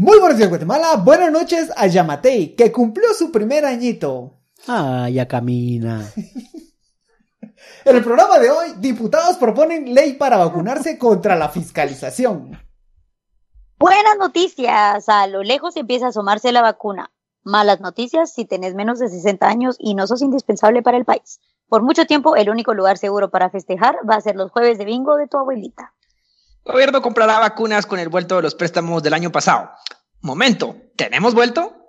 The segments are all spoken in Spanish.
Muy buenos días, Guatemala. Buenas noches a Yamatei, que cumplió su primer añito. Ah, ya camina. En el programa de hoy, diputados proponen ley para vacunarse contra la fiscalización. Buenas noticias. A lo lejos empieza a asomarse la vacuna. Malas noticias si tenés menos de 60 años y no sos indispensable para el país. Por mucho tiempo, el único lugar seguro para festejar va a ser los jueves de bingo de tu abuelita. Gobierno comprará vacunas con el vuelto de los préstamos del año pasado. Momento, ¿tenemos vuelto?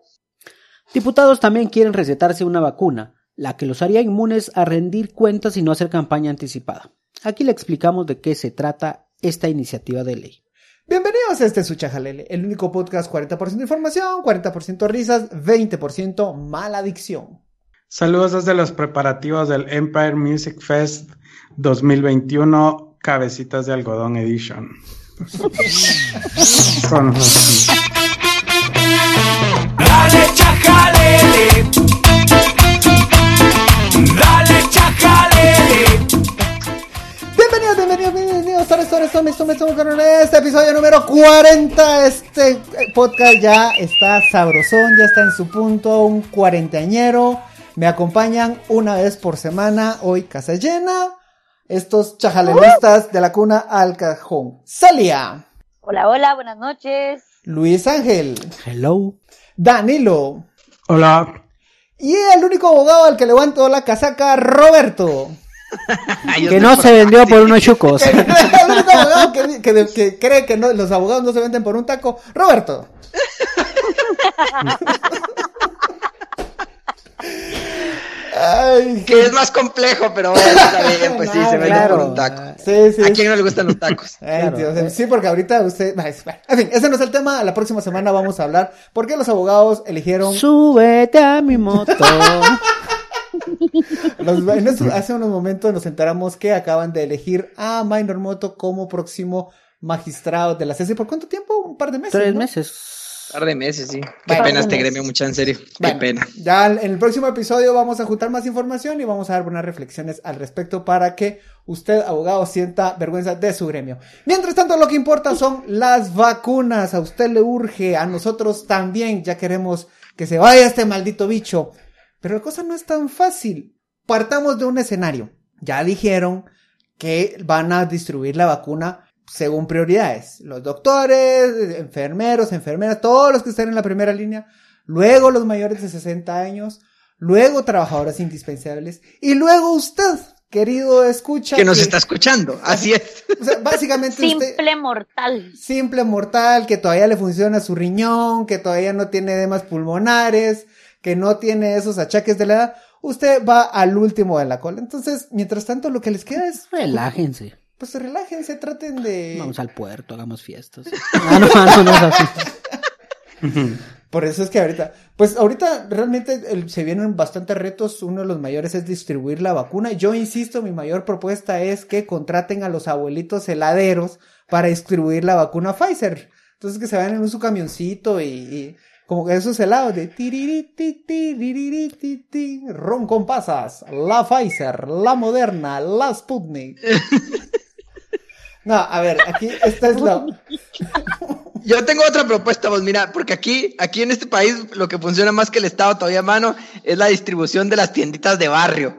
Diputados también quieren recetarse una vacuna, la que los haría inmunes a rendir cuentas y no hacer campaña anticipada. Aquí le explicamos de qué se trata esta iniciativa de ley. Bienvenidos a este Suchajalele, el único podcast 40% información, 40% risas, 20% maladicción. Saludos desde los preparativos del Empire Music Fest 2021 Cabecitas de Algodón Edition. Con Dale chajalele. Dale chajalele. Bienvenidos, bienvenidos, bienvenidos. Sores, somes, somes, somes, con este episodio número 40. Este podcast ya está sabrosón, ya está en su punto, un cuarentañero. Me acompañan una vez por semana, hoy casa llena. Estos chajalelistas de la cuna al cajón. Celia. Hola, hola, buenas noches. Luis Ángel. Hello. Danilo. Hola. Y el único abogado al que levanto la casaca, Roberto. Que no se vendió por unos chucos. el único abogado que, que- que cree que no- los abogados no se venden por un taco, Roberto. Ay, Que es más complejo, pero bueno, está bien, pues sí, No, se vende claro. por un taco. Sí, sí. ¿A quién no le gustan los tacos? Ay, Claro. Dios, sí, porque ahorita usted. En fin, ese no es el tema. La próxima semana vamos a hablar por qué los abogados eligieron. Súbete a mi moto. los- en estos- hace unos momentos nos enteramos que acaban de elegir a Minor Moto como próximo magistrado de la CC. ¿Por cuánto tiempo? Un par de meses. Tres ¿no? meses. Par de meses, sí. Qué Bueno, pena este gremio, mucha, en serio. Qué pena. Ya en el próximo episodio vamos a juntar más información y vamos a dar buenas reflexiones al respecto para que usted, abogado, sienta vergüenza de su gremio. Mientras tanto, lo que importa son las vacunas. A usted le urge, a nosotros también. Ya queremos que se vaya este maldito bicho. Pero la cosa no es tan fácil. Partamos de un escenario. Ya dijeron que van a distribuir la vacuna según prioridades. Los doctores, enfermeros, enfermeras, todos los que estén en la primera línea. Luego los mayores de 60 años. Luego trabajadoras indispensables. Y luego usted, querido escucha. Que nos que- está escuchando, así es. o sea, básicamente usted Simple mortal. simple mortal, que todavía le funciona su riñón, que todavía no tiene edemas pulmonares, que no tiene esos achaques de la edad, usted va al último de la cola. Entonces, mientras tanto, lo que les queda es, Relájense. Pues relájense, traten de... Vamos al puerto, hagamos fiestas. Ah, no, no, no es así. Por eso es que ahorita, pues ahorita realmente el- se vienen bastantes retos. Uno de los mayores es distribuir la vacuna. Yo insisto, mi mayor propuesta es que contraten a los abuelitos heladeros para distribuir la vacuna Pfizer. Entonces que se vayan en su camioncito y, y como que esos helados de ron con pasas, la Pfizer, la Moderna, la Sputnik. No, a ver, aquí esta es la... Yo tengo otra propuesta, vos mira, porque aquí, aquí en este país lo que funciona más que el Estado todavía a mano es la distribución de las tienditas de barrio.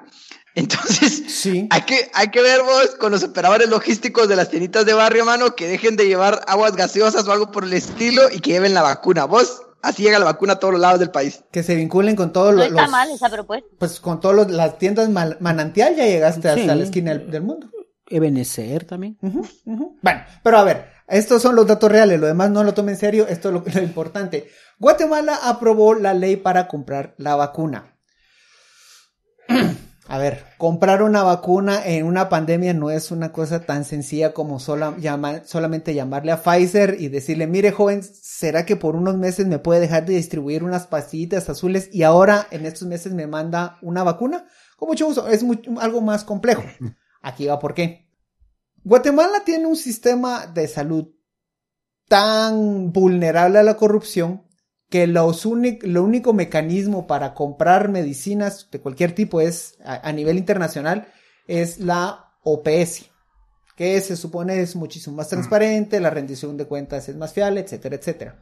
Entonces, Sí. hay que, hay que ver vos con los operadores logísticos de las tienditas de barrio, mano, que dejen de llevar aguas gaseosas o algo por el estilo y que lleven la vacuna. Vos, así llega la vacuna a todos los lados del país. Que se vinculen con todos No los... está los- mal esa propuesta. Pues con todas las tiendas mal- manantial ya llegaste hasta la esquina del, del mundo. Ebenecer también. Bueno, pero a ver, estos son los datos reales, lo demás no lo tomen en serio, esto es lo, lo importante. Guatemala aprobó la ley para comprar la vacuna. A ver, comprar una vacuna en una pandemia no es una cosa tan sencilla como sola- llama- solamente llamarle a Pfizer y decirle, mire joven, ¿será que por unos meses me puede dejar de distribuir unas pastillitas azules y ahora en estos meses me manda una vacuna? Con mucho gusto, es mu- algo más complejo. Aquí va por qué. Guatemala tiene un sistema de salud tan vulnerable a la corrupción que los lo único mecanismo para comprar medicinas de cualquier tipo es a, a nivel internacional es la OPS, que se supone es muchísimo más transparente, la rendición de cuentas es más fiable, etcétera, etcétera.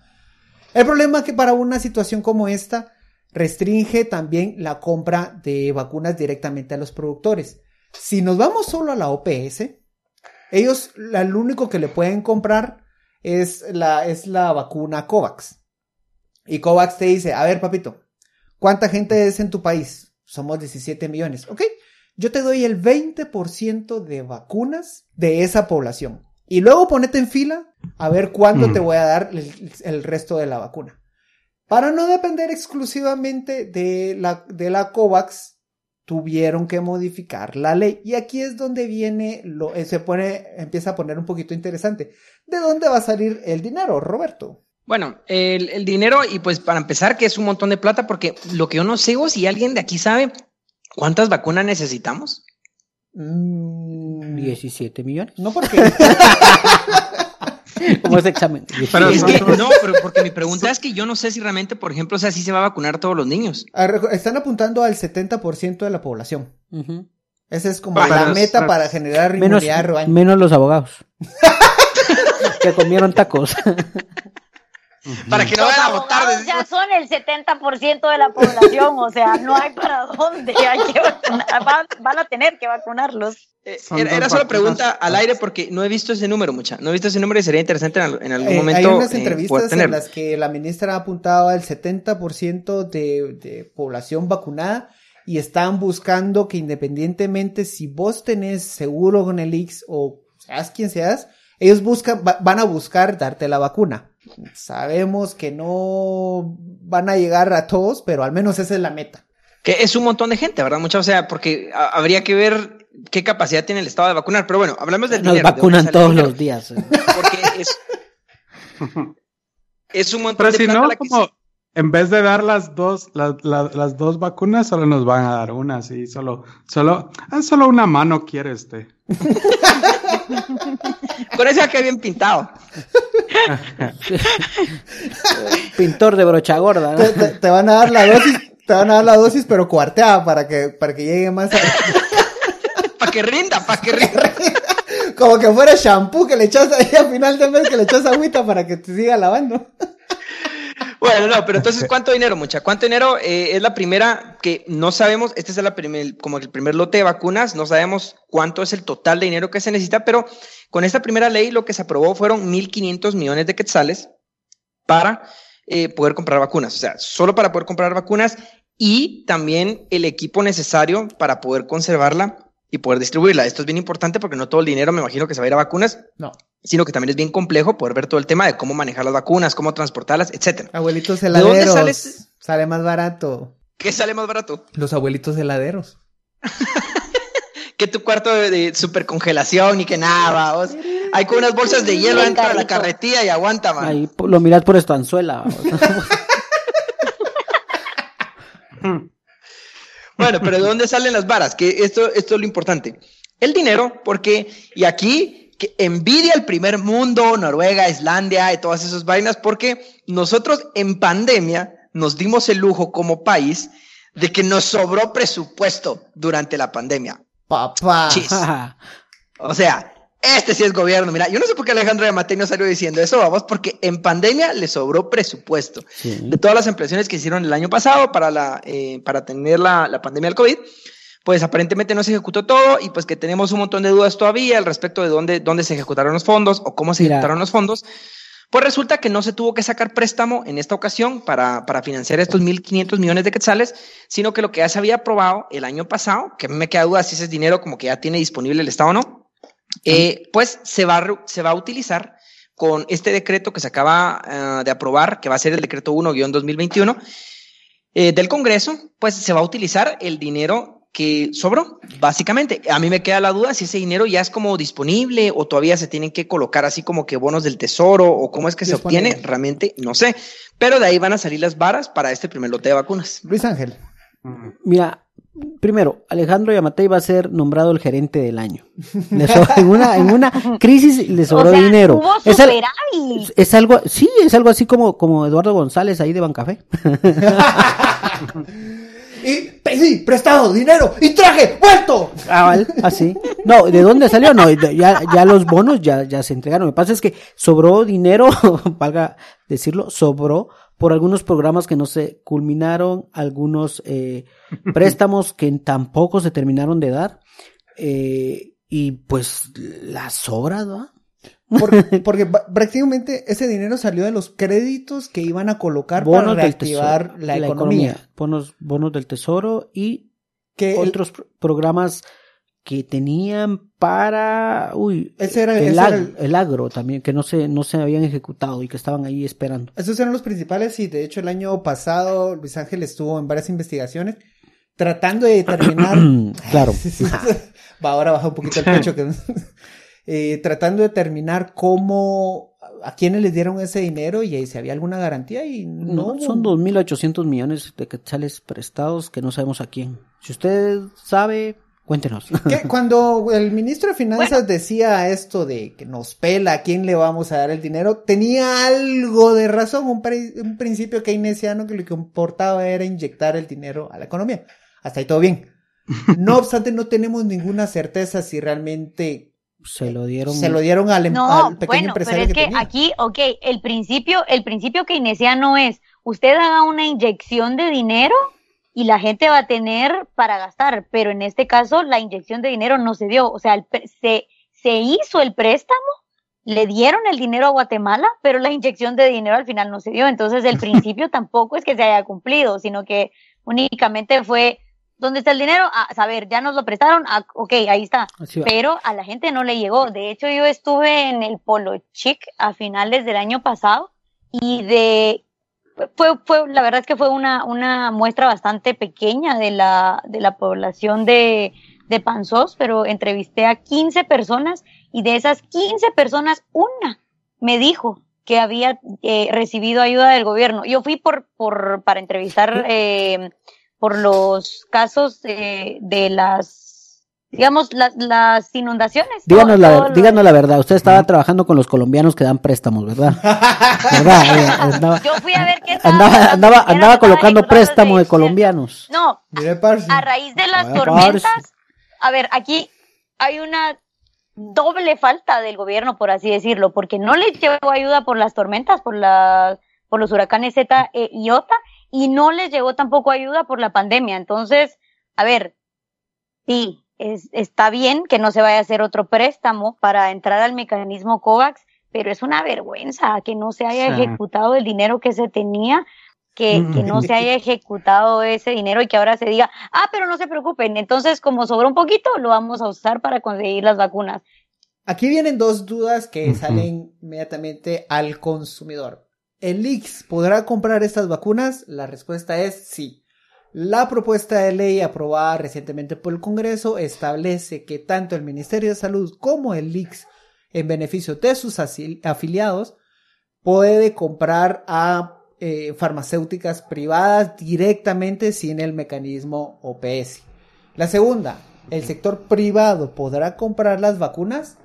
El problema es que para una situación como esta, restringe también la compra de vacunas directamente a los productores. Si nos vamos solo a la OPS, ellos la- lo único que le pueden comprar es la, es la vacuna COVAX. Y COVAX te dice, a ver, papito, ¿cuánta gente es en tu país? Somos 17 millones. Ok, yo te doy el 20% de vacunas de esa población. Y luego ponete en fila a ver cuándo Mm. te voy a dar el, el resto de la vacuna. Para no depender exclusivamente de la, de la COVAX, tuvieron que modificar la ley. Y aquí es donde viene, lo, eh, se pone, empieza a poner un poquito interesante. ¿De dónde va a salir el dinero, Roberto? Bueno, el, el dinero, y pues para empezar, que es un montón de plata, porque lo que yo no sé, o si alguien de aquí sabe cuántas vacunas necesitamos. Mm, 17 millones. no porque... ¿Cómo es examen? Pero es son- que, no, pero porque mi pregunta es que yo no sé si realmente, por ejemplo, o sea, si se va a vacunar a todos los niños. Están apuntando al 70% de la población. Esa es como la meta es- para generar menos, menos los abogados. que comieron tacos. Para que no vayan a votar. ya son el 70% de la población, o sea, no hay para dónde. Hay que vacunar, van, van a tener que vacunarlos. Eh, Era, solo pregunta al aire porque no he visto ese número mucha. No he visto ese número y sería interesante en, en algún Eh, momento. hay unas eh, entrevistas en las que la ministra ha apuntado al 70% de, de población vacunada y están buscando que independientemente si vos tenés seguro con el Ix o seas quien seas, ellos buscan, va- van a buscar darte la vacuna. Sabemos que no van a llegar a todos, pero al menos esa es la meta. Que es un montón de gente, ¿verdad? Mucha, o sea, porque a- habría que ver qué capacidad tiene el Estado de vacunar. Pero bueno, hablemos del Nos dinero. ¿de dónde vacunan todos los días. Porque es, es un montón Pero de si plata no, la que como se- en vez de dar las dos, la- la- las dos vacunas, solo nos van a dar una, sí, solo, solo, ah, solo una mano quiere este. Con eso ya queda bien pintado. Pintor de brocha gorda. ¿no? Te, te- te van a dar la dosis, te van a dar la dosis, pero cuarteada para que, para que llegue más a- Para que rinda, para que rinda. como que fuera shampoo que le echas ahí a final de mes que le echas agüita para que te siga lavando. Bueno, no, pero entonces, ¿cuánto dinero, mucha? ¿Cuánto dinero? Eh, es la primera que no sabemos, este es la primer, como el primer lote de vacunas, no sabemos cuánto es el total de dinero que se necesita, pero con esta primera ley lo que se aprobó fueron 1.500 millones de quetzales para eh, poder comprar vacunas, o sea, solo para poder comprar vacunas y también el equipo necesario para poder conservarla y poder distribuirla. Esto es bien importante porque no todo el dinero me imagino que se va a ir a vacunas, No. sino que también es bien complejo poder ver todo el tema de cómo manejar las vacunas, cómo transportarlas, etcétera. Abuelitos dónde heladeros. sale este- Sale más barato. ¿Qué sale más barato? Los abuelitos heladeros. Que tu cuarto de, de super congelación y que nada, vos. Hay con unas bolsas de hielo dentro de la carretilla y aguanta, man. Ahí lo miras por estanzuela. Bueno, pero ¿de dónde salen las varas? Que esto, esto es lo importante. El dinero, porque, y aquí, que envidia el primer mundo, Noruega, Islandia y todas esas vainas, porque nosotros en pandemia nos dimos el lujo como país de que nos sobró presupuesto durante la pandemia. Papá. O sea, este sí es gobierno. Mira, yo no sé por qué Alejandro Yamatei no salió diciendo eso, vamos, porque en pandemia le sobró presupuesto. Sí. De todas las ampliaciones que hicieron el año pasado para, la, eh, para atender la, la pandemia del COVID, pues aparentemente no se ejecutó todo y pues que tenemos un montón de dudas todavía al respecto de dónde, dónde se ejecutaron los fondos o cómo se Mira. ejecutaron los fondos. Pues resulta que no se tuvo que sacar préstamo en esta ocasión para, para financiar estos 1.500 millones de quetzales, sino que lo que ya se había aprobado el año pasado, que me queda duda si ese dinero como que ya tiene disponible el Estado o no, eh, pues se va, se va a utilizar con este decreto que se acaba eh, de aprobar, que va a ser el decreto 1-2021 eh, del Congreso, pues se va a utilizar el dinero que sobró, básicamente. A mí me queda la duda si ese dinero ya es como disponible o todavía se tienen que colocar así como que bonos del tesoro o cómo es que se obtiene, realmente no sé. Pero de ahí van a salir las varas para este primer lote de vacunas. Luis Ángel. Mira, primero, Alejandro Yamatei va a ser nombrado el gerente del año. En, una, en una crisis le sobró o sea, dinero. Hubo Es, al- superávit. es algo, sí, es algo así como, como Eduardo González ahí de Bancafé. Y pedí prestado dinero y traje vuelto. Cabal, así. No, ¿de dónde salió? No, ya, ya los bonos ya, ya se entregaron. Lo que pasa es que sobró dinero, valga decirlo, sobró por algunos programas que no se culminaron, algunos eh, préstamos que tampoco se terminaron de dar, eh, y pues las ¿no? Por- porque ba- prácticamente ese dinero salió de los créditos que iban a colocar Bonos para reactivar tesoro, la, economía. Bonos, bonos del tesoro y Que otros pro- programas que tenían para uy Ese era- el, ese ag- era el- el agro también que no se no se habían ejecutado y que estaban ahí esperando Esos eran los principales y de hecho el año pasado Luis Ángel estuvo en varias investigaciones tratando de determinar claro. Va, ahora baja un poquito el pecho. Que... Eh, tratando de determinar cómo, a quiénes les dieron ese dinero y ahí si había alguna garantía y no. no, son 2.800 millones de quetzales prestados que no sabemos a quién si usted sabe cuéntenos Que Cuando el ministro de Finanzas decía esto de que nos pela a quién le vamos a dar el dinero, tenía algo de razón, un, pre- un principio keynesiano que lo que importaba era inyectar el dinero a la economía. Hasta ahí todo bien. No obstante, no tenemos ninguna certeza si realmente se lo dieron se lo dieron al, em- No, al pequeño bueno, pero empresario es que, tenía. aquí, ok, el principio, el principio keynesiano es, usted haga una inyección de dinero y la gente va a tener para gastar, pero en este caso la inyección de dinero no se dio, o sea, el se, se hizo el préstamo, le dieron el dinero a Guatemala, pero la inyección de dinero al final no se dio, entonces el principio tampoco es que se haya cumplido, sino que únicamente fue, ¿dónde está el dinero? A saber, ya nos lo prestaron, ah, ok, ahí está, pero a la gente no le llegó. De hecho, yo estuve en el Polo Chic a finales del año pasado y de fue, fue la verdad es que fue una, una muestra bastante pequeña de la, de la población de, de Panzós, pero entrevisté a 15 personas y de esas 15 personas, una me dijo que había eh, recibido ayuda del gobierno. Yo fui por, por para entrevistar eh, por los casos eh, de las, digamos, las, las inundaciones. díganos Todo- la, todo ver- lo- díganos la verdad usted estaba trabajando con los colombianos que dan préstamos verdad verdad Eh, andaba Yo fui a ver qué estaba andaba andaba, colocando préstamos de colombianos No, a raíz de las tormentas, parce. a ver, aquí hay una doble falta del gobierno, por así decirlo, porque no les llegó ayuda por las tormentas, por la, por los huracanes Z e Iota, y no les llegó tampoco ayuda por la pandemia. Entonces, a ver, sí, es, está bien que no se vaya a hacer otro préstamo para entrar al mecanismo COVAX, pero es una vergüenza que no se haya Sí. ejecutado el dinero que se tenía que, que no se haya ejecutado ese dinero y que ahora se diga, ah, pero no se preocupen, entonces como sobró un poquito, lo vamos a usar para conseguir las vacunas. Aquí vienen dos dudas que salen inmediatamente al consumidor. ¿El IX podrá comprar estas vacunas? La respuesta es sí. La propuesta de ley aprobada recientemente por el Congreso establece que tanto el Ministerio de Salud como el IX, en beneficio de sus afiliados, puede comprar a eh, farmacéuticas privadas directamente sin el mecanismo OPS. La segunda, ¿el sector privado podrá comprar las vacunas?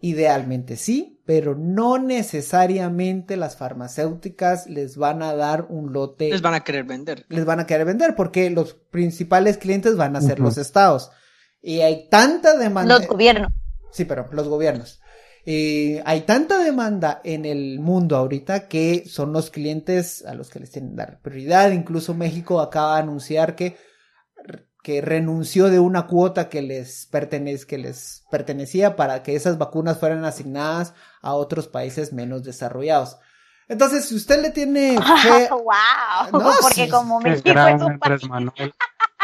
Idealmente sí, pero no necesariamente las farmacéuticas les van a dar un lote, Les van a querer vender. les van a querer vender, porque los principales clientes van a ser los estados. Y hay tanta demanda. Los gobiernos. Sí, pero los gobiernos. Eh, hay tanta demanda en el mundo ahorita que son los clientes a los que les tienen que dar prioridad. Incluso México acaba de anunciar que, que renunció de una cuota que les, pertenece, que les pertenecía para que esas vacunas fueran asignadas a otros países menos desarrollados. Entonces, si usted le tiene fe... wow, No, porque sí, como México es un país,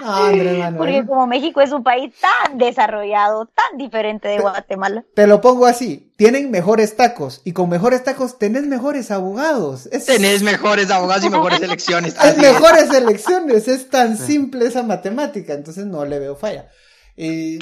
Manuel. porque como México es un país tan desarrollado, tan diferente de Guatemala. Te lo pongo así, tienen mejores tacos y con mejores tacos tenés mejores abogados. Es, Tenés mejores abogados y mejores elecciones. hay mejores elecciones, es tan simple esa matemática, entonces no le veo falla. Eh,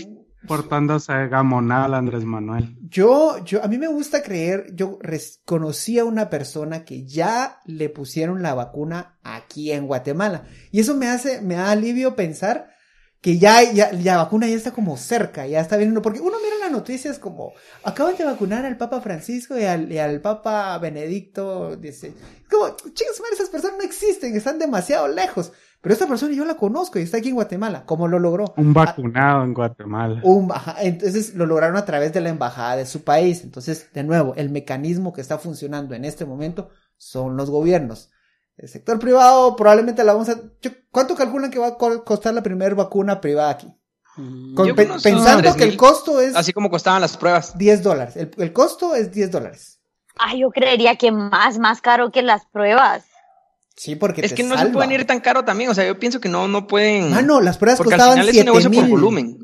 Portándose gamonal Andrés Manuel. yo, yo, a mí me gusta creer, yo conocí a una persona que ya le pusieron la vacuna aquí en Guatemala y eso me hace, me da alivio pensar que ya, ya la vacuna ya está como cerca, ya está viniendo, porque uno mira las noticias como, acaban de vacunar al Papa Francisco y al, y al Papa Benedicto, dice, como, chicos, esas personas no existen, están demasiado lejos, pero esta persona yo la conozco y está aquí en Guatemala, ¿cómo lo logró? Un vacunado en Guatemala. Un- ajá, entonces lo lograron a través de la embajada de su país. Entonces, de nuevo, el mecanismo que está funcionando en este momento son los gobiernos. El sector privado probablemente la vamos a... yo- ¿Cuánto calculan que va a co- costar la primera vacuna privada aquí? Mm, Con- pe- pensando que el costo es Así como costaban las pruebas. 10 dólares. El, el costo es 10 dólares. Ay, yo creería que más, más caro que las pruebas. Sí, porque Es te que no salva. se pueden ir tan caro también. O sea, yo pienso que no, no pueden. Mano, las pruebas porque al costaban final es un 7 negocio por mil. volumen.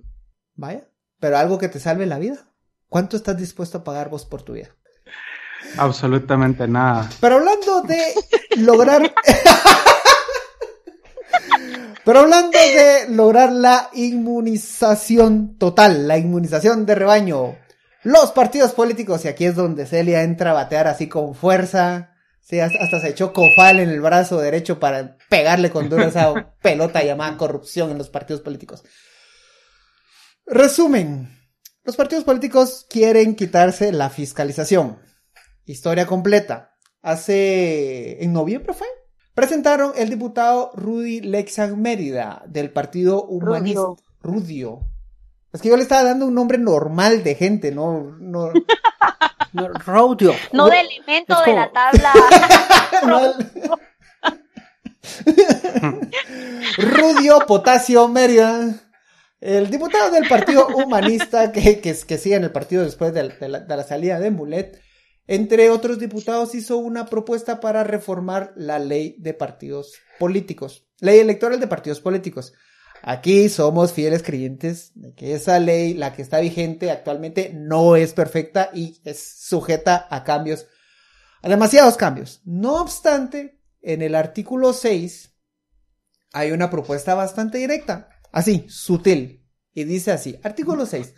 Vaya, pero algo que te salve la vida. ¿Cuánto estás dispuesto a pagar vos por tu vida? Absolutamente nada. Pero hablando de lograr. Pero hablando de lograr la inmunización total, la inmunización de rebaño, los partidos políticos, y aquí es donde Celia entra a batear así con fuerza. Sí, hasta se echó cofal en el brazo derecho para pegarle con duro esa pelota llamada corrupción en los partidos políticos. Resumen. Los partidos políticos quieren quitarse la fiscalización. Historia completa. Hace... en noviembre fue. Presentaron el diputado Rudy Lexan Mérida del Partido Humanista. Rudio. Rudio. Es que yo le estaba dando un nombre normal de gente, no, no, no, Rodio. No de elemento de la tabla. Rudio Potasio Mérida. El diputado del Partido Humanista que, que, que sigue en el partido después de, de la, de la salida de Mulet, entre otros diputados, hizo una propuesta para reformar la ley de partidos políticos, ley electoral de partidos políticos. Aquí somos fieles creyentes de que esa ley, la que está vigente actualmente, no es perfecta y es sujeta a cambios, a demasiados cambios. No obstante, en el artículo 6 hay una propuesta bastante directa, así, sutil, y dice así, artículo 6,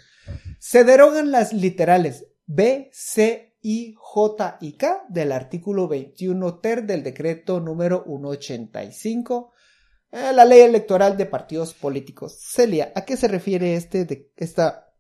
se derogan las literales B, C, I, J y K del artículo 21 ter del decreto número 185, eh, la ley electoral de partidos políticos. Celia, ¿a qué se refiere este, de, esta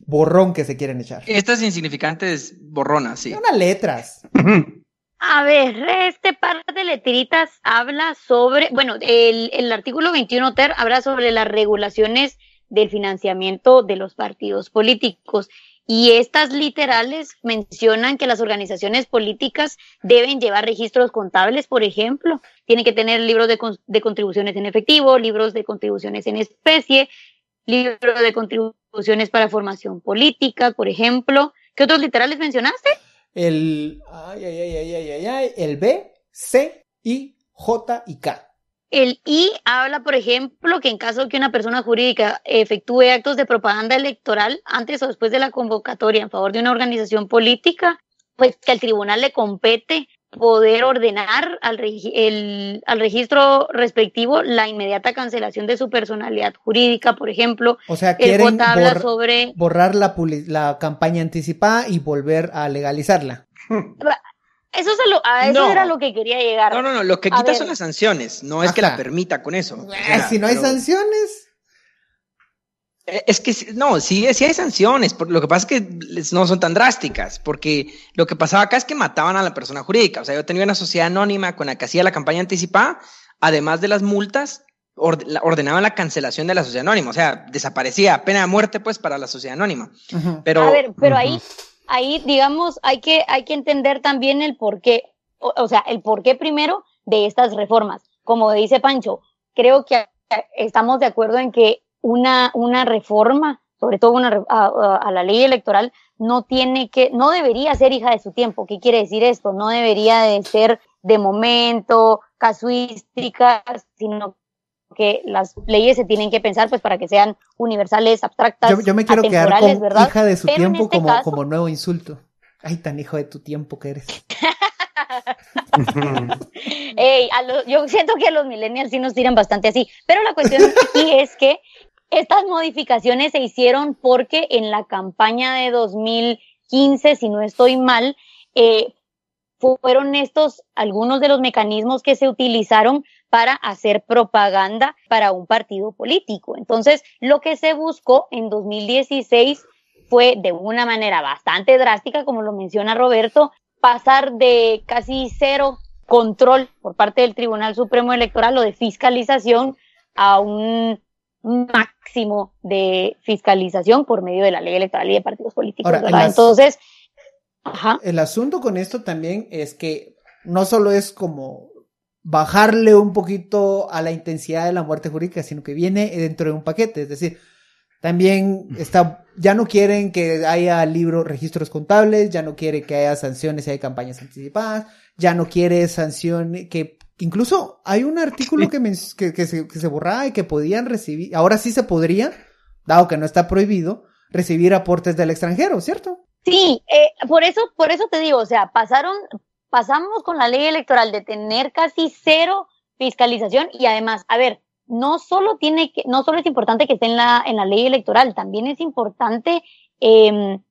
borrón que se quieren echar? Estas insignificantes borronas, sí. Unas letras. A ver, este par de letritas habla sobre, bueno, el, el artículo 21 ter habla sobre las regulaciones del financiamiento de los partidos políticos. Y estas literales mencionan que las organizaciones políticas deben llevar registros contables, por ejemplo. Tienen que tener libros de, de contribuciones en efectivo, libros de contribuciones en especie, libros de contribuciones para formación política, por ejemplo. ¿Qué otros literales mencionaste? El, ay, ay, ay, ay, ay, ay, ay, el B, C, I, J y K. El I habla, por ejemplo, que en caso que una persona jurídica efectúe actos de propaganda electoral antes o después de la convocatoria en favor de una organización política, pues que al tribunal le compete poder ordenar al, regi- el- al registro respectivo la inmediata cancelación de su personalidad jurídica, por ejemplo. O sea, El quieren J habla bor- sobre borrar la, la campaña anticipada y volver a legalizarla. Eso, es a lo- a eso No. era lo que quería llegar. No, no, no. Lo que quita son las sanciones. No es que la permita con eso. O sea, si no hay pero- sanciones, Eh, Es que no, sí, sí hay sanciones, por- lo que pasa es que no son tan drásticas, porque lo que pasaba acá es que mataban a la persona jurídica. O sea, yo tenía una sociedad anónima con la que hacía la campaña anticipada, además de las multas, ordenaban la cancelación de la sociedad anónima. O sea, desaparecía, pena de muerte, pues, para la sociedad anónima. Pero A ver, pero ahí. Ahí, digamos, hay que, hay que entender también el porqué, o, o sea, el porqué primero de estas reformas. Como dice Pancho, creo que estamos de acuerdo en que una, una reforma, sobre todo una, a- a la ley electoral, no tiene que, no debería ser hija de su tiempo. ¿Qué quiere decir esto? No debería de ser de momento, casuística, sino que las leyes se tienen que pensar pues para que sean universales, abstractas, yo, yo me quiero quedar con ¿verdad? hija de su Pero tiempo este como, caso- como nuevo insulto. Ay, tan hijo de tu tiempo que eres. Ey, a los- yo siento que a los millennials sí nos tiran bastante así, pero la cuestión aquí es que estas modificaciones se hicieron porque en la campaña de 2015, si no estoy mal, eh, fueron estos algunos de los mecanismos que se utilizaron para hacer propaganda para un partido político. Entonces, lo que se buscó en 2016 fue de una manera bastante drástica, como lo menciona Roberto, pasar de casi cero control por parte del Tribunal Supremo Electoral o de fiscalización a un máximo de fiscalización por medio de la ley electoral y de partidos políticos, Ahora, Entonces, ajá, El asunto con esto también es que no solo es como bajarle un poquito a la intensidad de la muerte jurídica, sino que viene dentro de un paquete. Es decir, también está, ya no quieren que haya libros, registros contables, ya no quiere que haya sanciones si hay campañas anticipadas, ya no quiere sanciones, que incluso hay un artículo que, que se, que se borraba y que podían recibir, ahora sí se podría, dado que no está prohibido, recibir aportes del extranjero, ¿cierto? Sí, eh, por eso, por eso te digo, o sea, pasaron, pasamos con la ley electoral de tener casi cero fiscalización y además, a ver, no solo tiene que, no solo es importante que esté en la, en la ley electoral, también es importante em,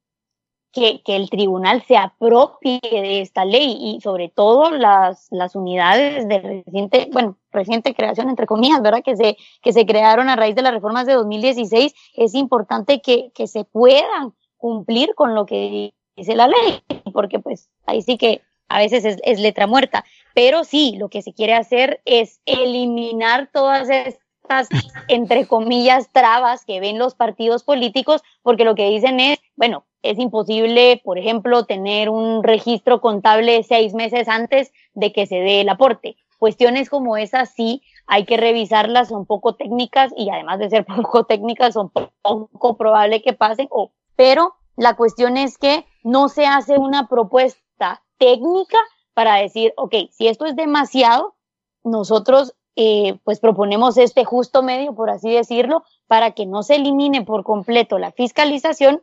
que, que el tribunal se apropie de esta ley y sobre todo las, las unidades de reciente, bueno, reciente creación entre comillas, ¿verdad? Que se, que se crearon a raíz de las reformas de 2016, es importante que, que se puedan cumplir con lo que dice la ley, porque pues ahí sí que a veces es, letra muerta, pero sí, lo que se quiere hacer es eliminar todas estas, entre comillas, trabas que ven los partidos políticos, porque lo que dicen es, bueno, es imposible, por ejemplo, tener un registro contable seis meses antes de que se dé el aporte. Cuestiones como esas sí hay que revisarlas, son poco técnicas y además de ser poco técnicas son poco probable que pasen, o, pero la cuestión es que no se hace una propuesta técnica para decir, ok, si esto es demasiado, nosotros eh, pues proponemos este justo medio, por así decirlo, para que no se elimine por completo la fiscalización,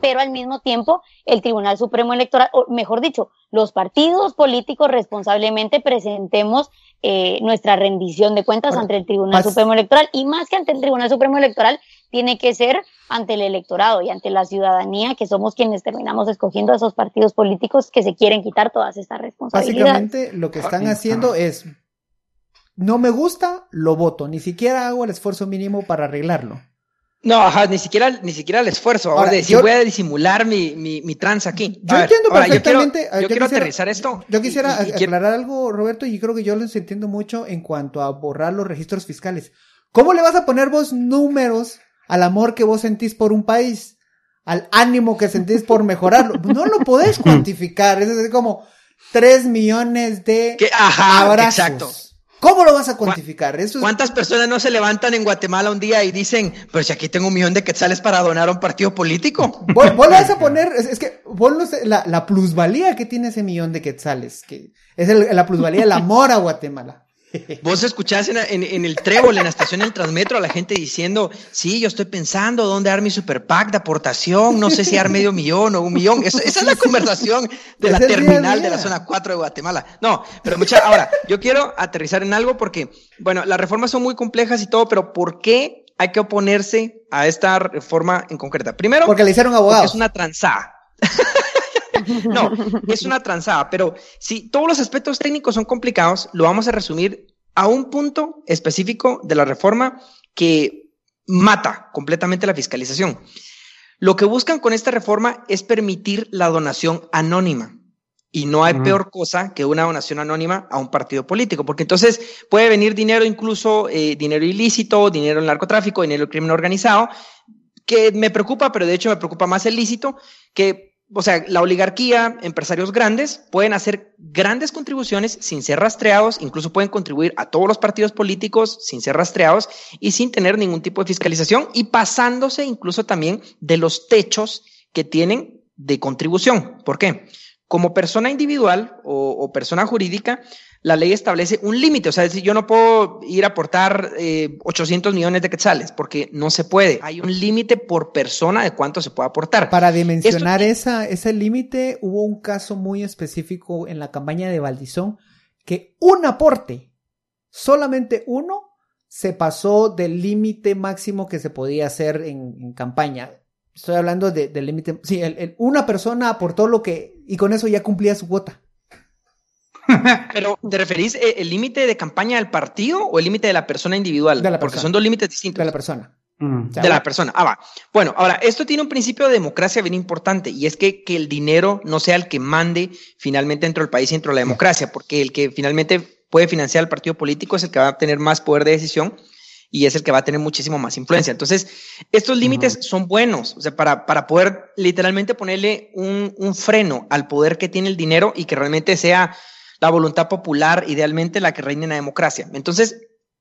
pero al mismo tiempo el Tribunal Supremo Electoral, o mejor dicho, los partidos políticos responsablemente presentemos eh, nuestra rendición de cuentas Ahora, ante el Tribunal Supremo Electoral y más que ante el Tribunal Supremo Electoral, tiene que ser ante el electorado y ante la ciudadanía, que somos quienes terminamos escogiendo a esos partidos políticos que se quieren quitar todas estas responsabilidades. Básicamente lo que están Ah, haciendo es, no me gusta, lo voto, ni siquiera hago el esfuerzo mínimo para arreglarlo. No, ajá, ni siquiera, ni siquiera el esfuerzo. Ahora, de decir, yo- voy a disimular mi, mi, mi trans aquí. Yo ver, entiendo ahora, yo quiero- perfectamente. Yo yo quiero, quisiera- aterrizar esto. Yo quisiera y- y quiero- aclarar algo, Roberto, y creo que yo los entiendo mucho en cuanto a borrar los registros fiscales. ¿Cómo le vas a poner vos números al amor que vos sentís por un país? Al ánimo que sentís por mejorarlo. No lo podés cuantificar. Es decir, como tres millones de que- ajá, abrazos. exacto. ¿Cómo lo vas a cuantificar? Eso es ¿Cuántas personas no se levantan en Guatemala un día y dicen, pero si aquí tengo un millón de quetzales para donar a un partido político? Vos, vos le vas a poner, es, es que vos no sé, la, la plusvalía que tiene ese millón de quetzales, que es el- la plusvalía del amor a Guatemala. Vos escuchás en, en- en el trébol, en la estación del Transmetro, a la gente diciendo, sí, yo estoy pensando dónde dar mi super pack de aportación, no sé si dar medio millón o un millón. Eso- esa es la conversación de la Es terminal de la zona 4 de Guatemala. No, pero mucha, ahora, yo quiero aterrizar en algo porque, bueno, las reformas son muy complejas y todo, pero ¿por qué hay que oponerse a esta reforma en concreta? Primero, Porque le hicieron porque abogados. es una transada. no, es una transada, pero si todos los aspectos técnicos son complicados, lo vamos a resumir a un punto específico de la reforma que mata completamente la fiscalización. Lo que buscan con esta reforma es permitir la donación anónima. Y no hay peor cosa que una donación anónima a un partido político, porque entonces puede venir dinero incluso, eh, dinero ilícito, dinero en narcotráfico, dinero en crimen organizado, que me preocupa, pero de hecho me preocupa más el lícito, que, o sea, la oligarquía, empresarios grandes, pueden hacer grandes contribuciones sin ser rastreados, incluso pueden contribuir a todos los partidos políticos sin ser rastreados y sin tener ningún tipo de fiscalización y pasándose incluso también de los techos que tienen de contribución. ¿Por qué? Como persona individual o, o persona jurídica, la ley establece un límite. O sea, decir, yo no puedo ir a aportar eh, 800 millones de quetzales porque no se puede. Hay un límite por persona de cuánto se puede aportar. Para dimensionar esa, ese límite, hubo un caso muy específico en la campaña de Valdizón, que un aporte, solamente uno, se pasó del límite máximo que se podía hacer en, en campaña. Estoy hablando de- del límite, sí, el- el- una persona aportó lo que, y con eso ya cumplía su cuota. Pero, ¿te referís eh, el límite de campaña del partido o el límite de la persona individual? De la Porque persona. son dos límites distintos. De la persona. Mm. De la persona. Ah, va. Bueno, ahora, esto tiene un principio de democracia bien importante y es que, que el dinero no sea el que mande finalmente dentro del país y dentro de la democracia, porque el que finalmente puede financiar al partido político es el que va a tener más poder de decisión y es el que va a tener muchísimo más influencia. Entonces, estos límites son buenos, o sea, para, para poder literalmente ponerle un, un freno al poder que tiene el dinero y que realmente sea la voluntad popular, idealmente la que reine en la democracia. Entonces,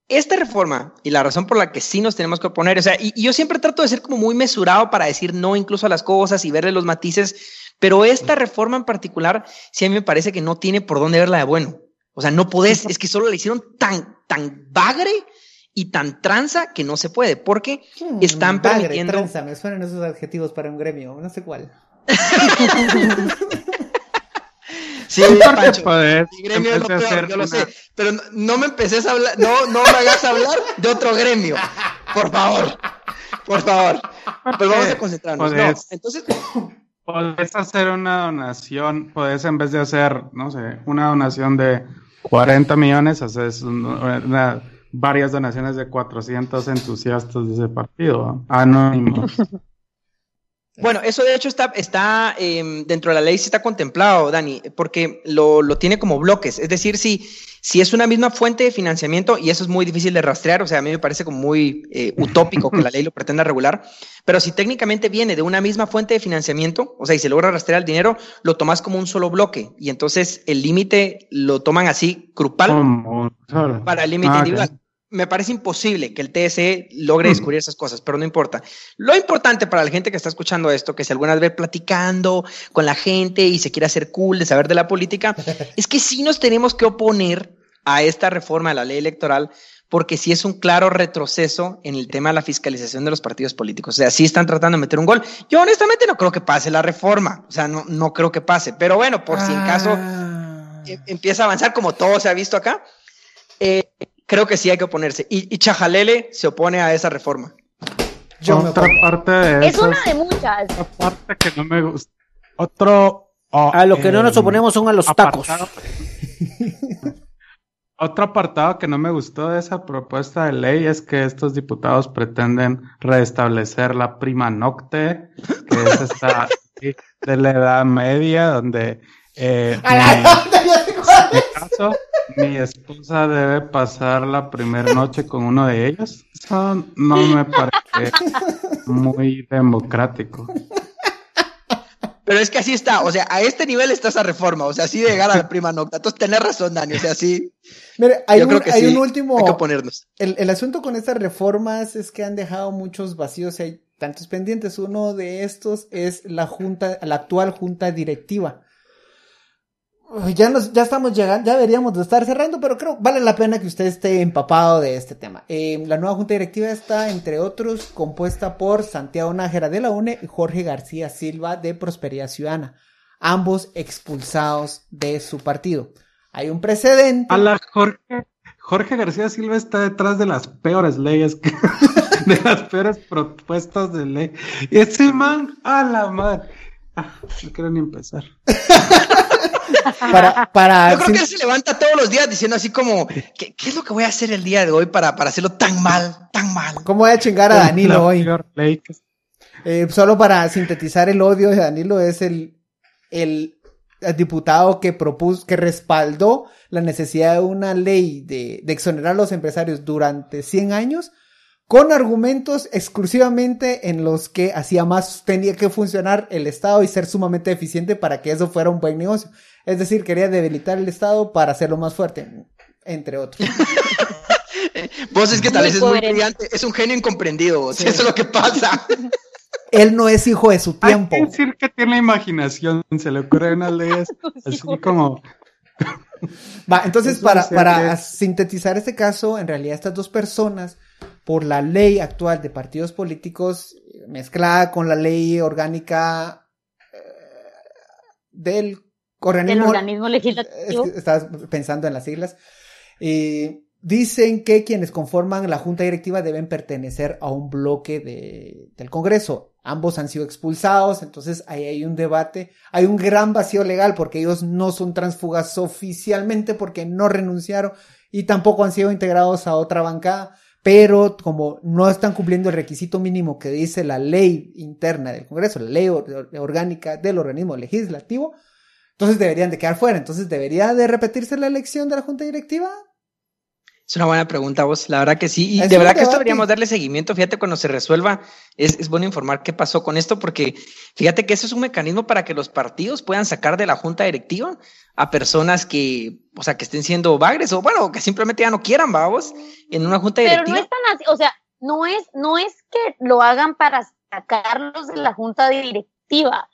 esta reforma y la razón por la que sí nos tenemos que oponer, o sea, y, y yo siempre trato de ser como muy mesurado para decir no incluso a las cosas y verle los matices, pero esta reforma en particular sí a mí me parece que no tiene por dónde verla de bueno. O sea, no podés, es que solo la hicieron tan, tan bagre y tan tranza que no se puede, porque Hmm, están bagre, permitiendo... tranza, me suenan esos adjetivos para un gremio, no sé cuál. Sí, Pancho, podés mi gremio es lo peor, yo lo una- sé, pero no, no me empeces a hablar, no, no me hagas hablar de otro gremio, por favor, por favor. Pues vamos a concentrarnos. No, entonces, Podés hacer una donación, podés en vez de hacer, no sé, una donación de 40 millones, haces un- una- varias donaciones de 400 entusiastas de ese partido, anónimos. Bueno, eso de hecho está, está em, dentro de la ley, sí está contemplado, Dani, porque lo, lo tiene como bloques. Es decir, si, si es una misma fuente de financiamiento, y eso es muy difícil de rastrear, o sea, a mí me parece como muy eh, utópico que la ley lo pretenda regular, pero si técnicamente viene de una misma fuente de financiamiento, o sea, y se logra rastrear el dinero, lo tomas como un solo bloque, y entonces el límite lo toman así, grupal, para el límite Ah, individual. Me parece imposible que el TSE logre descubrir esas cosas, pero no importa. Lo importante para la gente que está escuchando esto, que si alguna vez ve platicando con la gente y se quiere hacer cool de saber de la política, es que sí nos tenemos que oponer a esta reforma de la ley electoral porque sí es un claro retroceso en el tema de la fiscalización de los partidos políticos. O sea, sí están tratando de meter un gol. Yo honestamente no creo que pase la reforma. O sea, no, no creo que pase. Pero bueno, por si en caso Ah. eh, empieza a avanzar como todo se ha visto acá, eh, creo que sí hay que oponerse. Y, y Chajalele se opone a esa reforma. Yo Otra parte de Es una de muchas. otra parte que no me gusta. Otro. oh, A lo que no eh, nos oponemos son a los tacos. apartado- Otro apartado que no me gustó de esa propuesta de ley es que estos diputados pretenden restablecer la prima nocte, que es esta de la Edad Media, donde eh, A la- ya sé cuál. mi caso, mi esposa debe pasar la primera noche con uno de ellos. Eso no me parece muy democrático. Pero es que así está, o sea, a este nivel está esa reforma, o sea, así de llegar a la prima nocta. Entonces, tenés razón, Dani, o sea, sí, Mire, hay, un, creo que hay sí, un último. hay que oponernos. El, el asunto con estas reformas es que han dejado muchos vacíos y hay tantos pendientes. Uno de estos es la junta, la actual junta directiva. Ya nos, ya estamos llegando, ya deberíamos de estar cerrando, pero creo vale la pena que usted esté empapado de este tema. Eh, la nueva junta directiva está, entre otros, compuesta por Santiago Nájera de la UNE y Jorge García Silva de Prosperidad Ciudadana, ambos expulsados de su partido. Hay un precedente. A la Jorge, Jorge García Silva está detrás de las peores leyes, que- de las peores propuestas de ley. Y ese man, a la madre. Ah, no quiero ni empezar. para, para, Yo creo que él se levanta todos los días diciendo así como, ¿qué, qué es lo que voy a hacer el día de hoy para, para hacerlo tan mal, tan mal? ¿Cómo voy a chingar a Danilo hoy? Eh, solo para sintetizar el odio de Danilo es el, el, el diputado que propuso, que respaldó la necesidad de una ley de, de exonerar a los empresarios durante 100 años con argumentos exclusivamente en los que hacía más tenía que funcionar el Estado y ser sumamente eficiente para que eso fuera un buen negocio. Es decir, quería debilitar el Estado para hacerlo más fuerte, entre otros. Vos es que tal vez es muy brillante, es un genio incomprendido, vos, Sí. eso es lo que pasa. Él no es hijo de su Hay tiempo. que decir que tiene imaginación, se le ocurren unas leyes así como Va, entonces para, para sintetizar este caso, en realidad estas dos personas, por la ley actual de partidos políticos, mezclada con la ley orgánica eh, del Del organismo, legislativo. estaba pensando en las siglas, eh, dicen que quienes conforman la junta directiva deben pertenecer a un bloque de, del Congreso. Ambos han sido expulsados, entonces ahí hay un debate, hay un gran vacío legal porque ellos no son transfugas oficialmente porque no renunciaron y tampoco han sido integrados a otra bancada, pero como no están cumpliendo el requisito mínimo que dice la ley interna del Congreso, la ley or- orgánica del organismo legislativo, entonces deberían de quedar fuera. Entonces debería de repetirse la elección de la junta directiva. Es una buena pregunta, vos. La verdad que sí. Y Es de verdad que esto deberíamos darle seguimiento. Fíjate, cuando se resuelva, es, es bueno informar qué pasó con esto, porque fíjate que eso es un mecanismo para que los partidos puedan sacar de la junta directiva a personas que, o sea, que estén siendo bagres o bueno, que simplemente ya no quieran, vamos, en una junta Pero directiva. no es tan así, o sea, no es, no es que lo hagan para sacarlos de la junta directiva.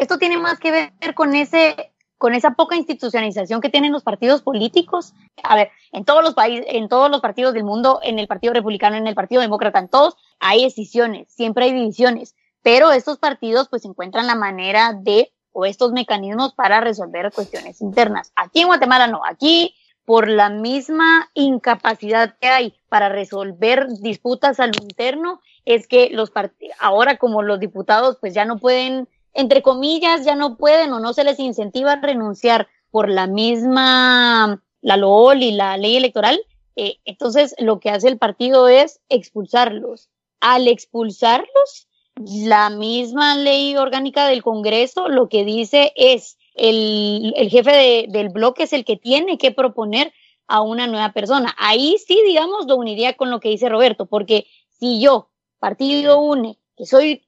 Esto tiene más que ver con ese, con esa poca institucionalización que tienen los partidos políticos. A ver, en todos los países, en todos los partidos del mundo, en el Partido Republicano, en el Partido Demócrata, en todos, hay decisiones, siempre hay divisiones. Pero estos partidos pues encuentran la manera de, o estos mecanismos para resolver cuestiones internas. Aquí en Guatemala no, aquí por la misma incapacidad que hay para resolver disputas a lo interno, es que los ahora como los diputados pues ya no pueden, entre comillas, ya no pueden o no se les incentiva a renunciar por la misma, la LOL y la ley electoral, eh, entonces lo que hace el partido es expulsarlos. Al expulsarlos, la misma ley orgánica del Congreso lo que dice es el, el jefe de- del bloque es el que tiene que proponer a una nueva persona. Ahí sí, digamos, lo uniría con lo que dice Roberto, porque si yo, partido UNE, que soy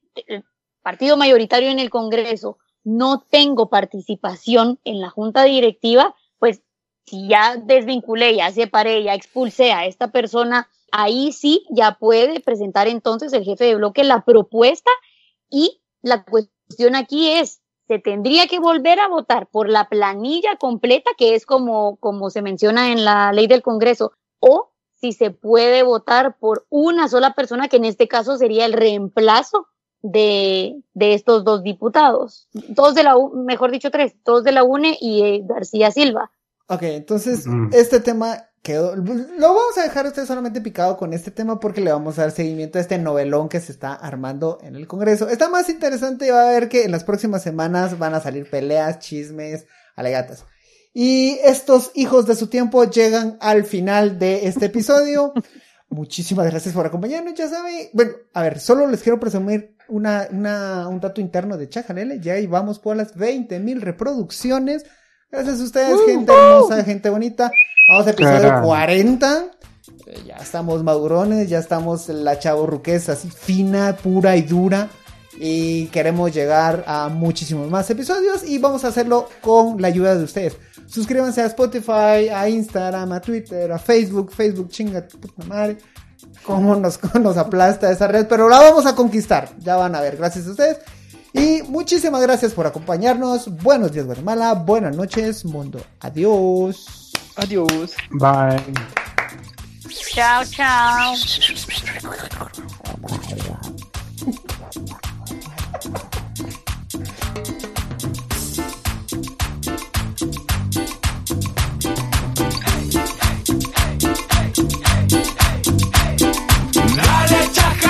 partido mayoritario en el Congreso, no tengo participación en la junta directiva, pues si ya desvinculé, ya separé, ya expulsé a esta persona, ahí sí ya puede presentar entonces el jefe de bloque la propuesta y la cuestión aquí es, se tendría que volver a votar por la planilla completa, que es como, como se menciona en la ley del Congreso, o si se puede votar por una sola persona, que en este caso sería el reemplazo de, de estos dos diputados. Dos de la, U- mejor dicho, tres, dos de la UNE y eh, García Silva. Ok, entonces Mm. este tema quedó. Lo vamos a dejar usted solamente picado con este tema porque le vamos a dar seguimiento a este novelón que se está armando en el Congreso. Está más interesante y va a ver que en las próximas semanas van a salir peleas, chismes, alegatas. Y estos hijos de su tiempo llegan al final de este episodio. Muchísimas gracias por acompañarnos, ya saben. Bueno, a ver, solo les quiero presumir una, una, un dato interno de Chajalele. Ya vamos por las 20 mil reproducciones. Gracias a ustedes, gente hermosa, gente bonita. Vamos a episodio Caramba. 40. Eh, Ya estamos madurones, ya estamos la chavo ruquesa así fina, pura y dura. Y queremos llegar a muchísimos más episodios y vamos a hacerlo con la ayuda de ustedes. Suscríbanse a Spotify, a Instagram, a Twitter, a Facebook. Facebook, chinga tu puta madre. Cómo nos, cómo nos aplasta esa red, pero la vamos a conquistar. Ya van a ver, gracias a ustedes. Y muchísimas gracias por acompañarnos. Buenos días, Guatemala. Buenas noches, mundo. Adiós. Adiós. Bye. Chao, chao. Jack.